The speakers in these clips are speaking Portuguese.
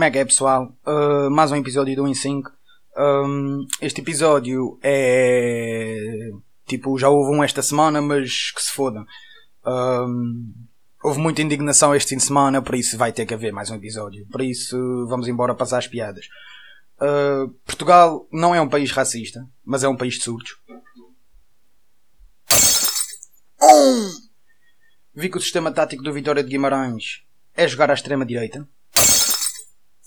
Como é que é pessoal? Uh, mais um episódio do In Sync. Um, este episódio é tipo, já houve um esta semana, mas que se foda. Um, houve muita indignação este fim de semana, por isso vai ter que haver mais um episódio. Por isso vamos embora passar as piadas. Uh, Portugal não é um país racista, mas é um país de surdos. Vi que o sistema tático do Vitória de Guimarães é jogar à extrema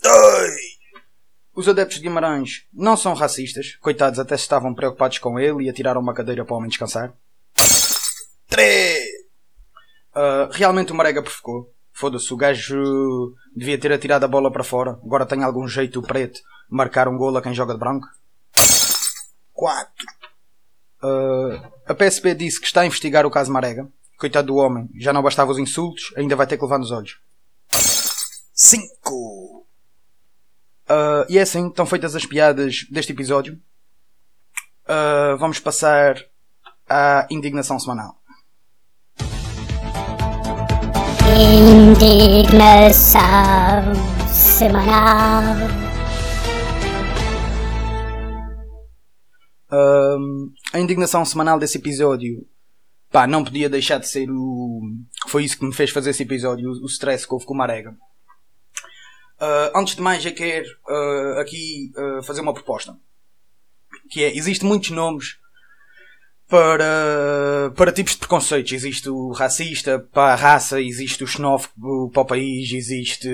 direita. Os adeptos de Guimarães não são racistas, coitados até se estavam preocupados com ele e atiraram uma cadeira para o homem descansar. 3. Uh, realmente o Marega provocou. Foda-se, o gajo devia ter atirado a bola para fora. Agora tem algum jeito preto marcar um golo a quem joga de branco. 4. Uh, a PSP disse que está a investigar o caso Marega. Coitado do homem, já não bastava os insultos, ainda vai ter que levar nos olhos. 5. Uh, e é assim, estão feitas as piadas deste episódio. Uh, vamos passar à indignação semanal. Indignação semanal. Uh, a indignação semanal desse episódio pá, não podia deixar de ser o. Foi isso que me fez fazer esse episódio, o stress que houve com o Marega. Uh, antes de mais, eu quero uh, aqui uh, fazer uma proposta. Que é, existem muitos nomes para, para tipos de preconceitos. Existe o racista para a raça, existe o xenófobo para o país, existe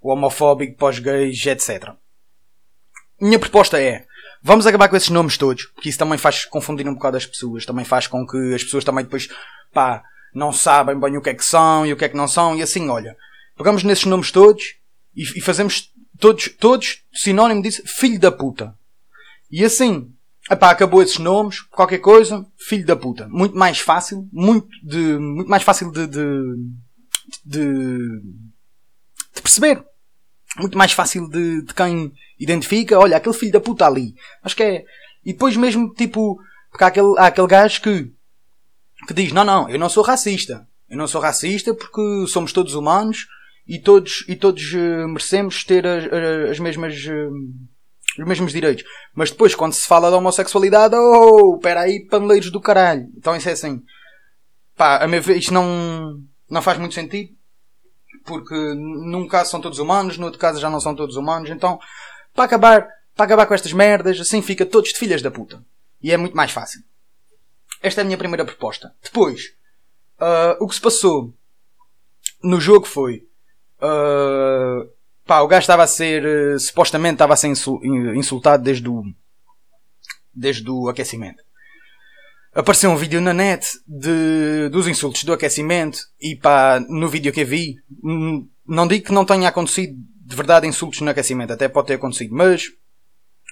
o homofóbico para os gays, etc. Minha proposta é, vamos acabar com esses nomes todos, porque isso também faz confundir um bocado as pessoas, também faz com que as pessoas também depois, pá, não sabem bem o que é que são e o que é que não são, e assim, olha, pegamos nesses nomes todos e, e fazemos todos, todos sinónimo disso, filho da puta. E assim, epá, acabou esses nomes, qualquer coisa, filho da puta. Muito mais fácil, muito, de, muito mais fácil de, de, de, de perceber. Muito mais fácil de, de quem identifica, olha, aquele filho da puta ali. Acho que é. E depois mesmo, tipo, porque há aquele, há aquele gajo que, que diz, não, não, eu não sou racista. Eu não sou racista porque somos todos humanos e todos, e todos uh, merecemos ter as, as mesmas. Uh, os mesmos direitos. Mas depois, quando se fala da homossexualidade, oh, aí, paneleiros do caralho. Então isso é assim. Pá, a meu ver, isto não, não faz muito sentido. Porque num caso são todos humanos, no outro caso já não são todos humanos. Então, para acabar, para acabar com estas merdas, assim fica todos de filhas da puta. E é muito mais fácil. Esta é a minha primeira proposta. Depois, uh, o que se passou no jogo foi Uh, pá, o gajo estava a ser, uh, supostamente estava a ser insultado desde o, desde o aquecimento. Apareceu um vídeo na net de, dos insultos do aquecimento e pá, no vídeo que eu vi, não digo que não tenha acontecido de verdade insultos no aquecimento, até pode ter acontecido, mas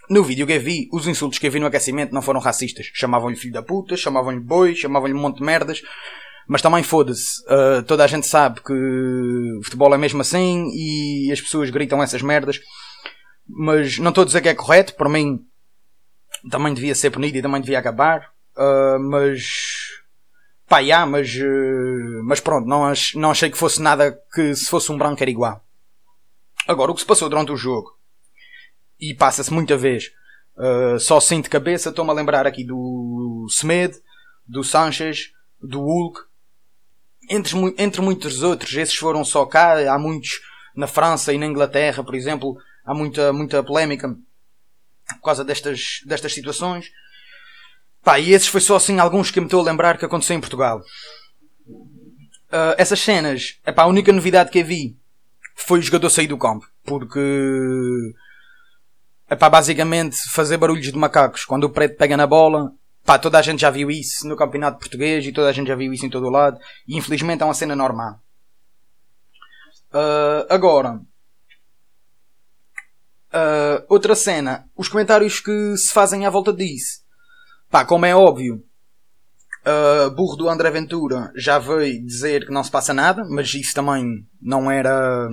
no vídeo que eu vi, os insultos que eu vi no aquecimento não foram racistas. Chamavam-lhe filho da puta, chamavam-lhe boi, chamavam-lhe um monte de merdas. Mas também foda-se, uh, toda a gente sabe que o futebol é mesmo assim e as pessoas gritam essas merdas. Mas não estou a dizer que é correto, para mim também devia ser punido e também devia acabar. Uh, mas pá, mas, uh, mas pronto, não, ach, não achei que fosse nada que se fosse um branco era igual. Agora, o que se passou durante o jogo e passa-se muita vez uh, só assim de cabeça, estou-me a lembrar aqui do Semed, do Sanchez, do Hulk entre, entre muitos outros, esses foram só cá, há muitos na França e na Inglaterra, por exemplo, há muita, muita polémica por causa destas, destas situações. Pá, e esses foi só assim alguns que me estou a lembrar que aconteceu em Portugal. Uh, essas cenas, epá, a única novidade que eu vi foi o jogador sair do campo, porque epá, basicamente fazer barulhos de macacos quando o preto pega na bola Pá, toda a gente já viu isso no campeonato português e toda a gente já viu isso em todo o lado. E infelizmente é uma cena normal. Uh, agora, uh, outra cena. Os comentários que se fazem à volta disso. Pá, como é óbvio, uh, burro do André Ventura já veio dizer que não se passa nada, mas isso também não era.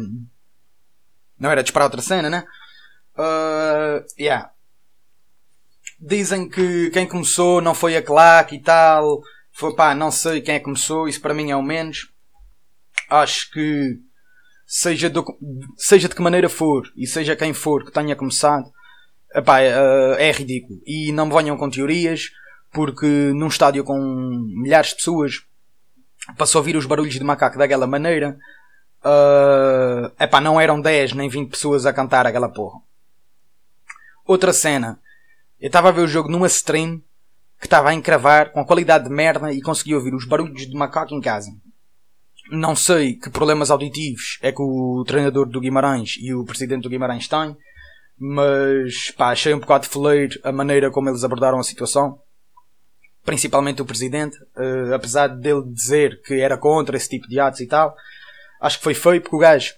Não era disparar outra cena, né? Uh, yeah dizem que quem começou não foi a claque e tal. Foi pá, não sei quem é que começou, isso para mim é o menos. Acho que seja, do, seja de que maneira for e seja quem for que tenha começado, epá, é, é ridículo. E não me venham com teorias, porque num estádio com milhares de pessoas, para só ouvir os barulhos de macaco daquela maneira, uh, epá, não eram 10 nem 20 pessoas a cantar aquela porra. Outra cena, eu estava a ver o jogo numa stream que estava a encravar com a qualidade de merda e consegui ouvir os barulhos de macaco em casa. Não sei que problemas auditivos é que o treinador do Guimarães e o presidente do Guimarães têm, mas pá, achei um bocado de foleiro a maneira como eles abordaram a situação. Principalmente o presidente, uh, apesar dele dizer que era contra esse tipo de atos e tal, acho que foi feio porque o gajo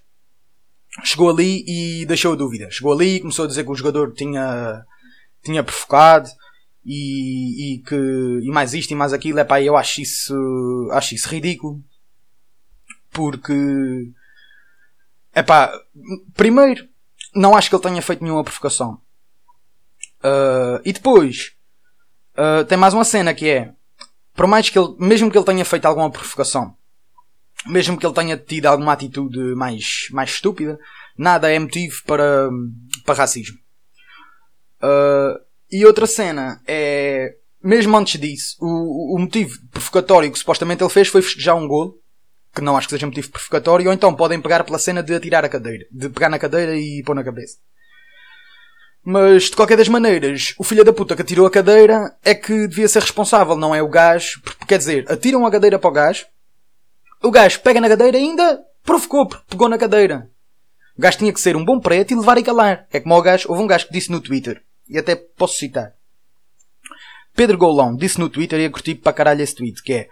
chegou ali e deixou a dúvida. Chegou ali e começou a dizer que o jogador tinha, tinha provocado e, e que e mais isto e mais aquilo. É pá, eu acho isso, acho isso ridículo porque é pá, primeiro não acho que ele tenha feito nenhuma provocação. Uh, e depois uh, tem mais uma cena que é por mais que ele, mesmo que ele tenha feito alguma provocação, mesmo que ele tenha tido alguma atitude mais, mais estúpida, nada é motivo para, para racismo. Uh, e outra cena é, mesmo antes disso, o, o motivo provocatório que supostamente ele fez foi festejar um golo que não acho que seja motivo provocatório, ou então podem pegar pela cena de atirar a cadeira, de pegar na cadeira e pôr na cabeça. Mas, de qualquer das maneiras, o filho da puta que atirou a cadeira é que devia ser responsável, não é o gajo. Quer dizer, atiram a cadeira para o gajo, o gajo pega na cadeira e ainda provocou, pegou na cadeira. O gajo tinha que ser um bom preto e levar e calar. É como o gajo, houve um gajo que disse no Twitter, e até posso citar. Pedro Golão disse no Twitter e eu curti para caralho esse tweet, que é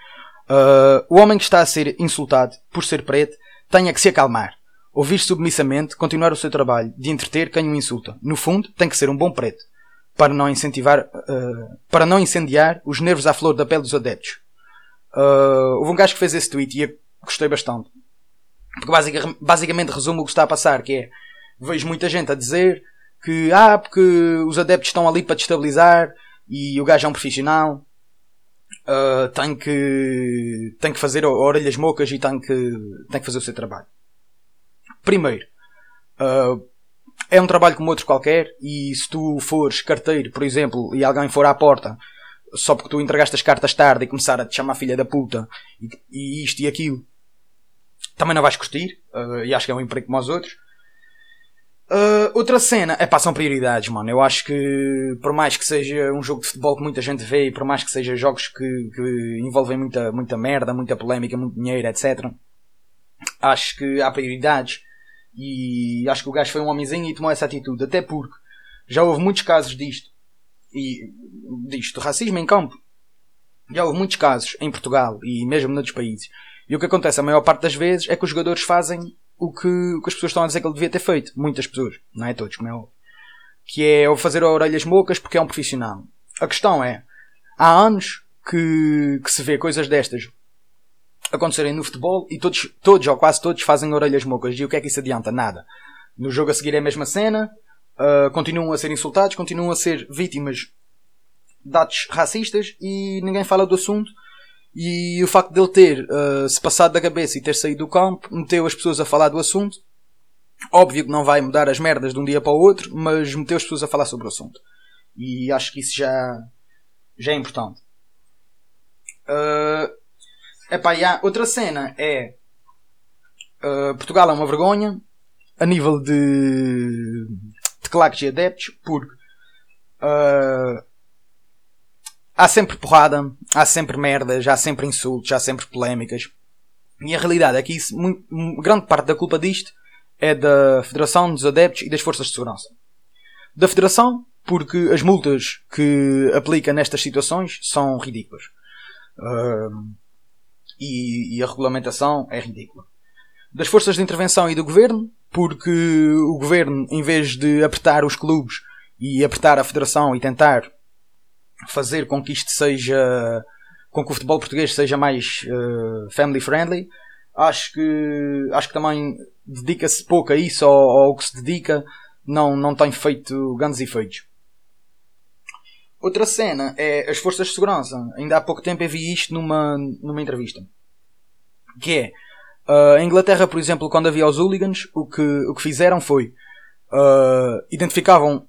Uh, o homem que está a ser insultado por ser preto tenha que se acalmar, ouvir submissamente, continuar o seu trabalho de entreter quem o insulta. No fundo, tem que ser um bom preto, para não incentivar, uh, para não incendiar os nervos à flor da pele dos adeptos. Uh, houve um gajo que fez esse tweet e eu gostei bastante. Porque basicamente, basicamente resume o que está a passar, que é, vejo muita gente a dizer que, ah, porque os adeptos estão ali para destabilizar e o gajo é um profissional uh, tem que tem que fazer orelhas mocas e tem que tem que fazer o seu trabalho. Primeiro, uh, é um trabalho como outro qualquer e se tu fores carteiro, por exemplo, e alguém for à porta só porque tu entregaste as cartas tarde e começar a te chamar filha da puta e, e isto e aquilo, também não vais curtir uh, e acho que é um emprego como os outros. Uh, outra cena, é pá, são prioridades, mano. Eu acho que, por mais que seja um jogo de futebol que muita gente vê, e por mais que seja jogos que, que envolvem muita, muita merda, muita polémica, muito dinheiro, etc., acho que há prioridades. E acho que o gajo foi um homenzinho e tomou essa atitude. Até porque já houve muitos casos disto. E disto, racismo em campo. Já houve muitos casos em Portugal e mesmo noutros países. E o que acontece a maior parte das vezes é que os jogadores fazem o que, o que as pessoas estão a dizer que ele devia ter feito. Muitas pessoas, não é todos, como é óbvio. Que é o fazer orelhas mocas porque é um profissional. A questão é, há anos que, que se vê coisas destas acontecerem no futebol e todos, todos ou quase todos fazem orelhas mocas. E o que é que isso adianta? Nada. No jogo a seguir é a mesma cena, uh, continuam a ser insultados, continuam a ser vítimas de atos racistas e ninguém fala do assunto e o facto dele ter uh, se passado da cabeça e ter saído do campo meteu as pessoas a falar do assunto. Óbvio que não vai mudar as merdas de um dia para o outro, mas meteu as pessoas a falar sobre o assunto. E acho que isso já, já é importante. Uh, epá, e outra cena é uh, Portugal é uma vergonha a nível de, de claques e adeptos porque uh, há sempre porrada, há sempre merdas, há sempre insultos, há sempre polémicas. E a realidade é que isso, muito, grande parte da culpa disto é da Federação dos Adeptos e das Forças de Segurança. Da Federação, porque as multas que aplica nestas situações são ridículas. Uh, e, e, a regulamentação é ridícula. Das forças de intervenção e do governo, porque o governo, em vez de apertar os clubes e apertar a federação e tentar fazer com que isto seja com que o futebol português seja mais uh, family friendly. Acho que acho que também dedica-se pouco a isso ou ao que se dedica não, não tem feito grandes efeitos. Outra cena é as forças de segurança. Ainda há pouco tempo eu vi isto numa, numa entrevista. Que é Uh, em Inglaterra, por exemplo, quando havia os hooligans, o que, o que fizeram foi uh, identificavam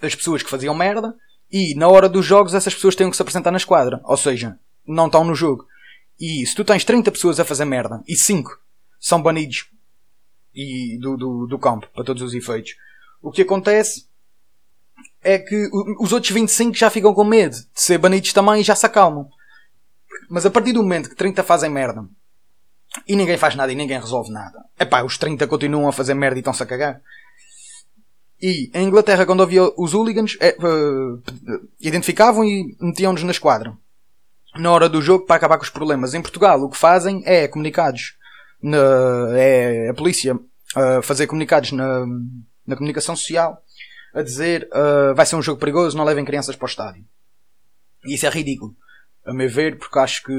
as pessoas que faziam merda e na hora dos jogos essas pessoas têm que se apresentar na esquadra. Ou seja, não estão no jogo. E se tu tens 30 pessoas a fazer merda e 5 são banidos e do, do, do campo, para todos os efeitos, o que acontece é que os outros 25 já ficam com medo de ser banidos também e já se acalmam. Mas a partir do momento que 30 fazem merda e ninguém faz nada e ninguém resolve nada, é pá, os 30 continuam a fazer merda e estão-se a cagar. E em Inglaterra, quando havia os hooligans, é, uh, identificavam e metiam-nos na esquadra. Na hora do jogo, para acabar com os problemas. Em Portugal, o que fazem é comunicados. Na, é a polícia uh, fazer comunicados na, na comunicação social a dizer uh, vai ser um jogo perigoso, não levem crianças para o estádio. E isso é ridículo, a meu ver, porque acho que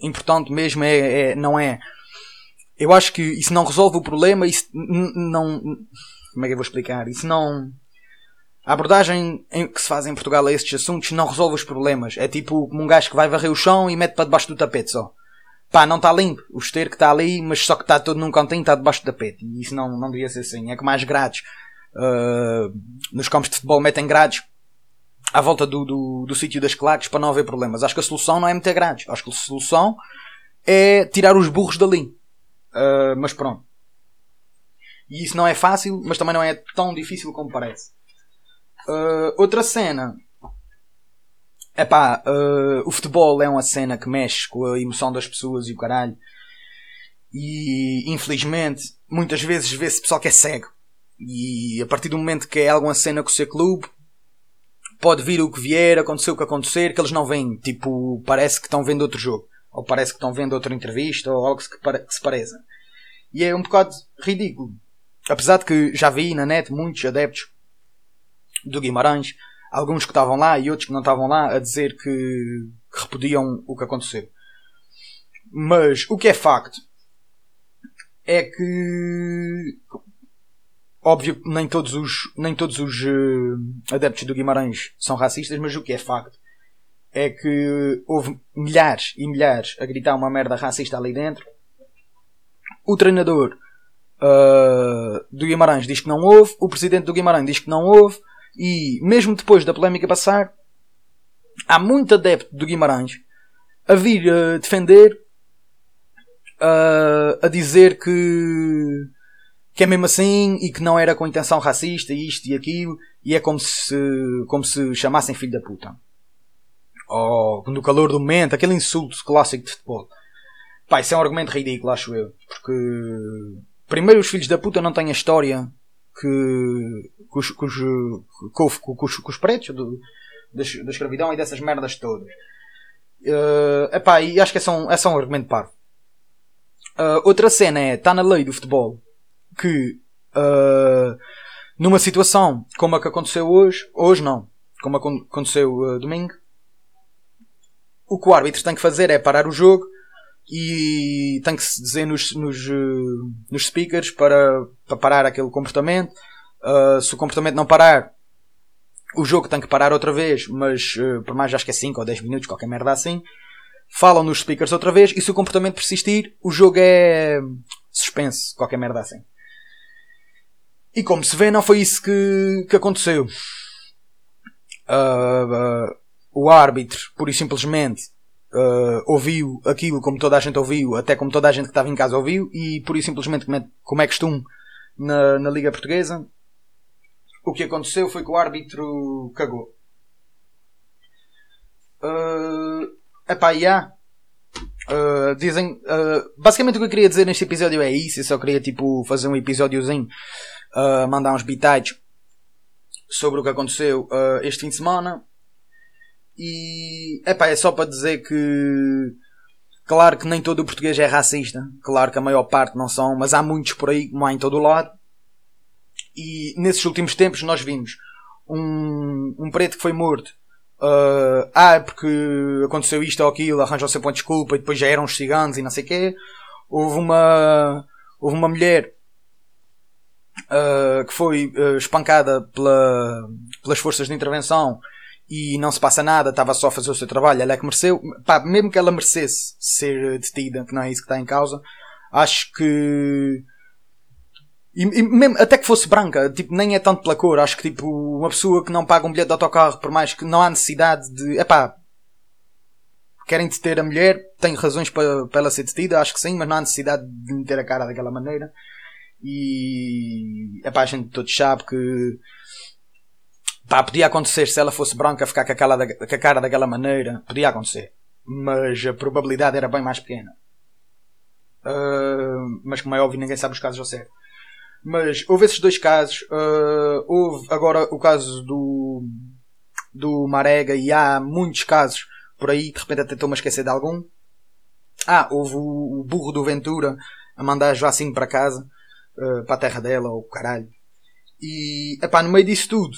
importante mesmo é, é não é. Eu acho que isso não resolve o problema, isso não. Como é que eu vou explicar? Isso não. A abordagem que se faz em Portugal a estes assuntos não resolve os problemas. É tipo como um gajo que vai varrer o chão e mete para debaixo do tapete só. Pá, não está limpo. O esteiro que está ali, mas só que está todo num cantinho está debaixo do tapete. E isso não, não devia ser assim. É que mais grades uh, nos campos de futebol metem grades à volta do, do, do sítio das claques para não haver problemas. Acho que a solução não é meter grades. Acho que a solução é tirar os burros dali. Uh, mas pronto. E isso não é fácil, mas também não é tão difícil como parece. Uh, outra cena. É pá, uh, o futebol é uma cena que mexe com a emoção das pessoas e o caralho. E infelizmente, muitas vezes vê-se pessoal que é cego. E a partir do momento que é alguma cena com o seu clube, pode vir o que vier, acontecer o que acontecer, que eles não veem. Tipo, parece que estão vendo outro jogo. Ou parece que estão vendo outra entrevista, ou algo que se pareça. E é um bocado ridículo. Apesar de que já vi na net muitos adeptos do Guimarães, alguns que estavam lá e outros que não estavam lá, a dizer que, que repudiam o que aconteceu. Mas o que é facto é que Óbvio nem todos os, nem todos os uh, adeptos do Guimarães são racistas, mas o que é facto é que houve milhares e milhares a gritar uma merda racista ali dentro. O treinador uh, do Guimarães diz que não houve, o presidente do Guimarães diz que não houve, e mesmo depois da polémica passar, há muito adepto do Guimarães a vir uh, defender, uh, a dizer que que é mesmo assim e que não era com intenção racista, isto e aquilo, e é como se, como se chamassem filho da puta. Ou no calor do momento, aquele insulto clássico de futebol. Pá, isso é um argumento ridículo, acho eu. Porque, primeiro, os filhos da puta não têm a história que, que, os, que, os, pretos do, da, da escravidão e dessas merdas todas. Uh, epá, e acho que é só um, é só um argumento parvo. Uh, outra cena é, está na lei do futebol que uh, numa situação como a que aconteceu hoje, hoje não, como aconteceu uh, domingo, o que o árbitro tem que fazer é parar o jogo e tem que se dizer nos, nos, uh, nos speakers para, para parar aquele comportamento. Uh, se o comportamento não parar, o jogo tem que parar outra vez, mas uh, por mais acho que é 5 ou 10 minutos, qualquer merda assim. Falam nos speakers outra vez e se o comportamento persistir, o jogo é suspenso, qualquer merda assim. E como se vê, não foi isso que, que aconteceu. Uh, o árbitro, pura e simplesmente, uh, ouviu aquilo como toda a gente ouviu, até como toda a gente que estava em casa ouviu, e pura e simplesmente, como é, é costume na, na Liga Portuguesa, o que aconteceu foi que o árbitro cagou. Uh, epá, e há. Uh, dizem. Uh, basicamente o que eu queria dizer neste episódio é isso. Eu só queria tipo fazer um episódiozinho uh, mandar uns bitites sobre o que aconteceu este fim de semana. E epá, é só para dizer que claro que nem todo o português é racista, claro que a maior parte não são, mas há muitos por aí, como há em todo o lado. E nesses últimos tempos nós vimos um, um preto que foi morto. Uh, ah, porque aconteceu isto ou aquilo, arranjou sempre uma desculpa e depois já eram os ciganos e não sei o quê. Houve uma, houve uma mulher uh, que foi uh, espancada pela, pelas forças de intervenção e não se passa nada, estava só a fazer o seu trabalho, ela é que mereceu, pá, mesmo que ela merecesse ser detida, que não é isso que está em causa, acho que e, e mesmo, até que fosse branca, tipo, nem é tanto pela cor, acho que tipo, uma pessoa que não paga um bilhete de autocarro, por mais que não há necessidade de, epá, querem deter a mulher, tem razões para, para ela ser detida, acho que sim, mas não há necessidade de meter a cara daquela maneira. E, epá, a gente todos sabe que, pá, podia acontecer se ela fosse branca ficar com, aquela, com a cara daquela maneira, podia acontecer. Mas a probabilidade era bem mais pequena. Uh, mas como é óbvio, ninguém sabe os casos ao certo. Mas houve esses dois casos. Uh, houve agora o caso do, do Marega e há muitos casos por aí. De repente até estou-me a esquecer de algum. Ah, houve o, o burro do Ventura a mandar Joacim para casa, uh, para a terra dela, ou caralho. E, epá, no meio disso tudo,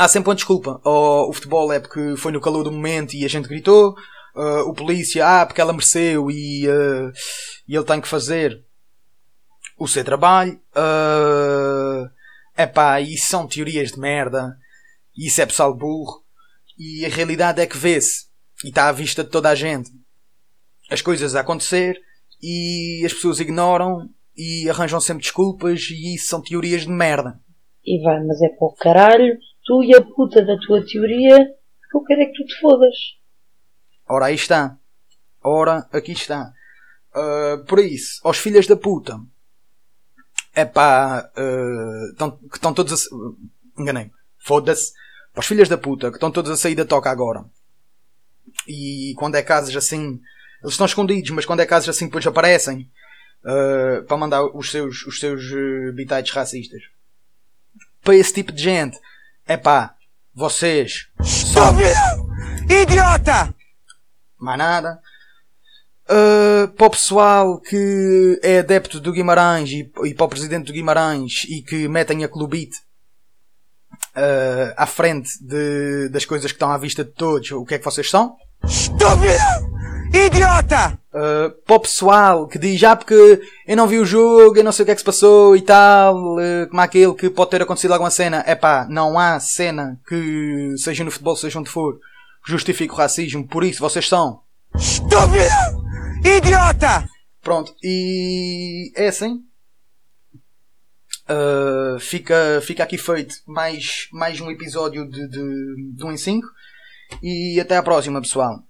há sempre uma desculpa. Ou o futebol é porque foi no calor do momento e a gente gritou. Uh, o polícia, ah, porque ela mereceu e, uh, e ele tem que fazer o seu trabalho. Uh, epá, isso são teorias de merda. Isso é pessoal burro. E a realidade é que vê-se. E está à vista de toda a gente. As coisas a acontecer e as pessoas ignoram e arranjam sempre desculpas e isso são teorias de merda. E vai, mas é para o caralho, tu e a puta da tua teoria, que eu quero é que tu te fodas. Ora, aí está. Ora, aqui está. Uh, por isso, aos filhos da puta, é pá, uh, que estão todos a. Enganei. Foda-se. Para os filhos da puta que estão todos a sair da toca agora. E quando é casos assim. Eles estão escondidos, mas quando é casos assim depois aparecem. Uh, para mandar os seus, os seus uh, bitites racistas. Para esse tipo de gente. É pá, vocês. Estúpido! Idiota! Mais nada. Uh, para o pessoal que é adepto do Guimarães e, e para o presidente do Guimarães e que metem a Clubite uh, à frente de, das coisas que estão à vista de todos, o que é que vocês são? Estúpido! Idiota! Uh, para o pessoal que diz, ah, porque eu não vi o jogo, eu não sei o que é que se passou e tal, uh, como aquele que pode ter acontecido alguma cena. É pá, não há cena que, seja no futebol, seja onde for, que justifique o racismo, por isso vocês são. Estúpido! Idiota! Pronto, e é assim. Uh, fica, fica aqui feito mais, mais um episódio de, de, de 1 em 5. E até à próxima, pessoal.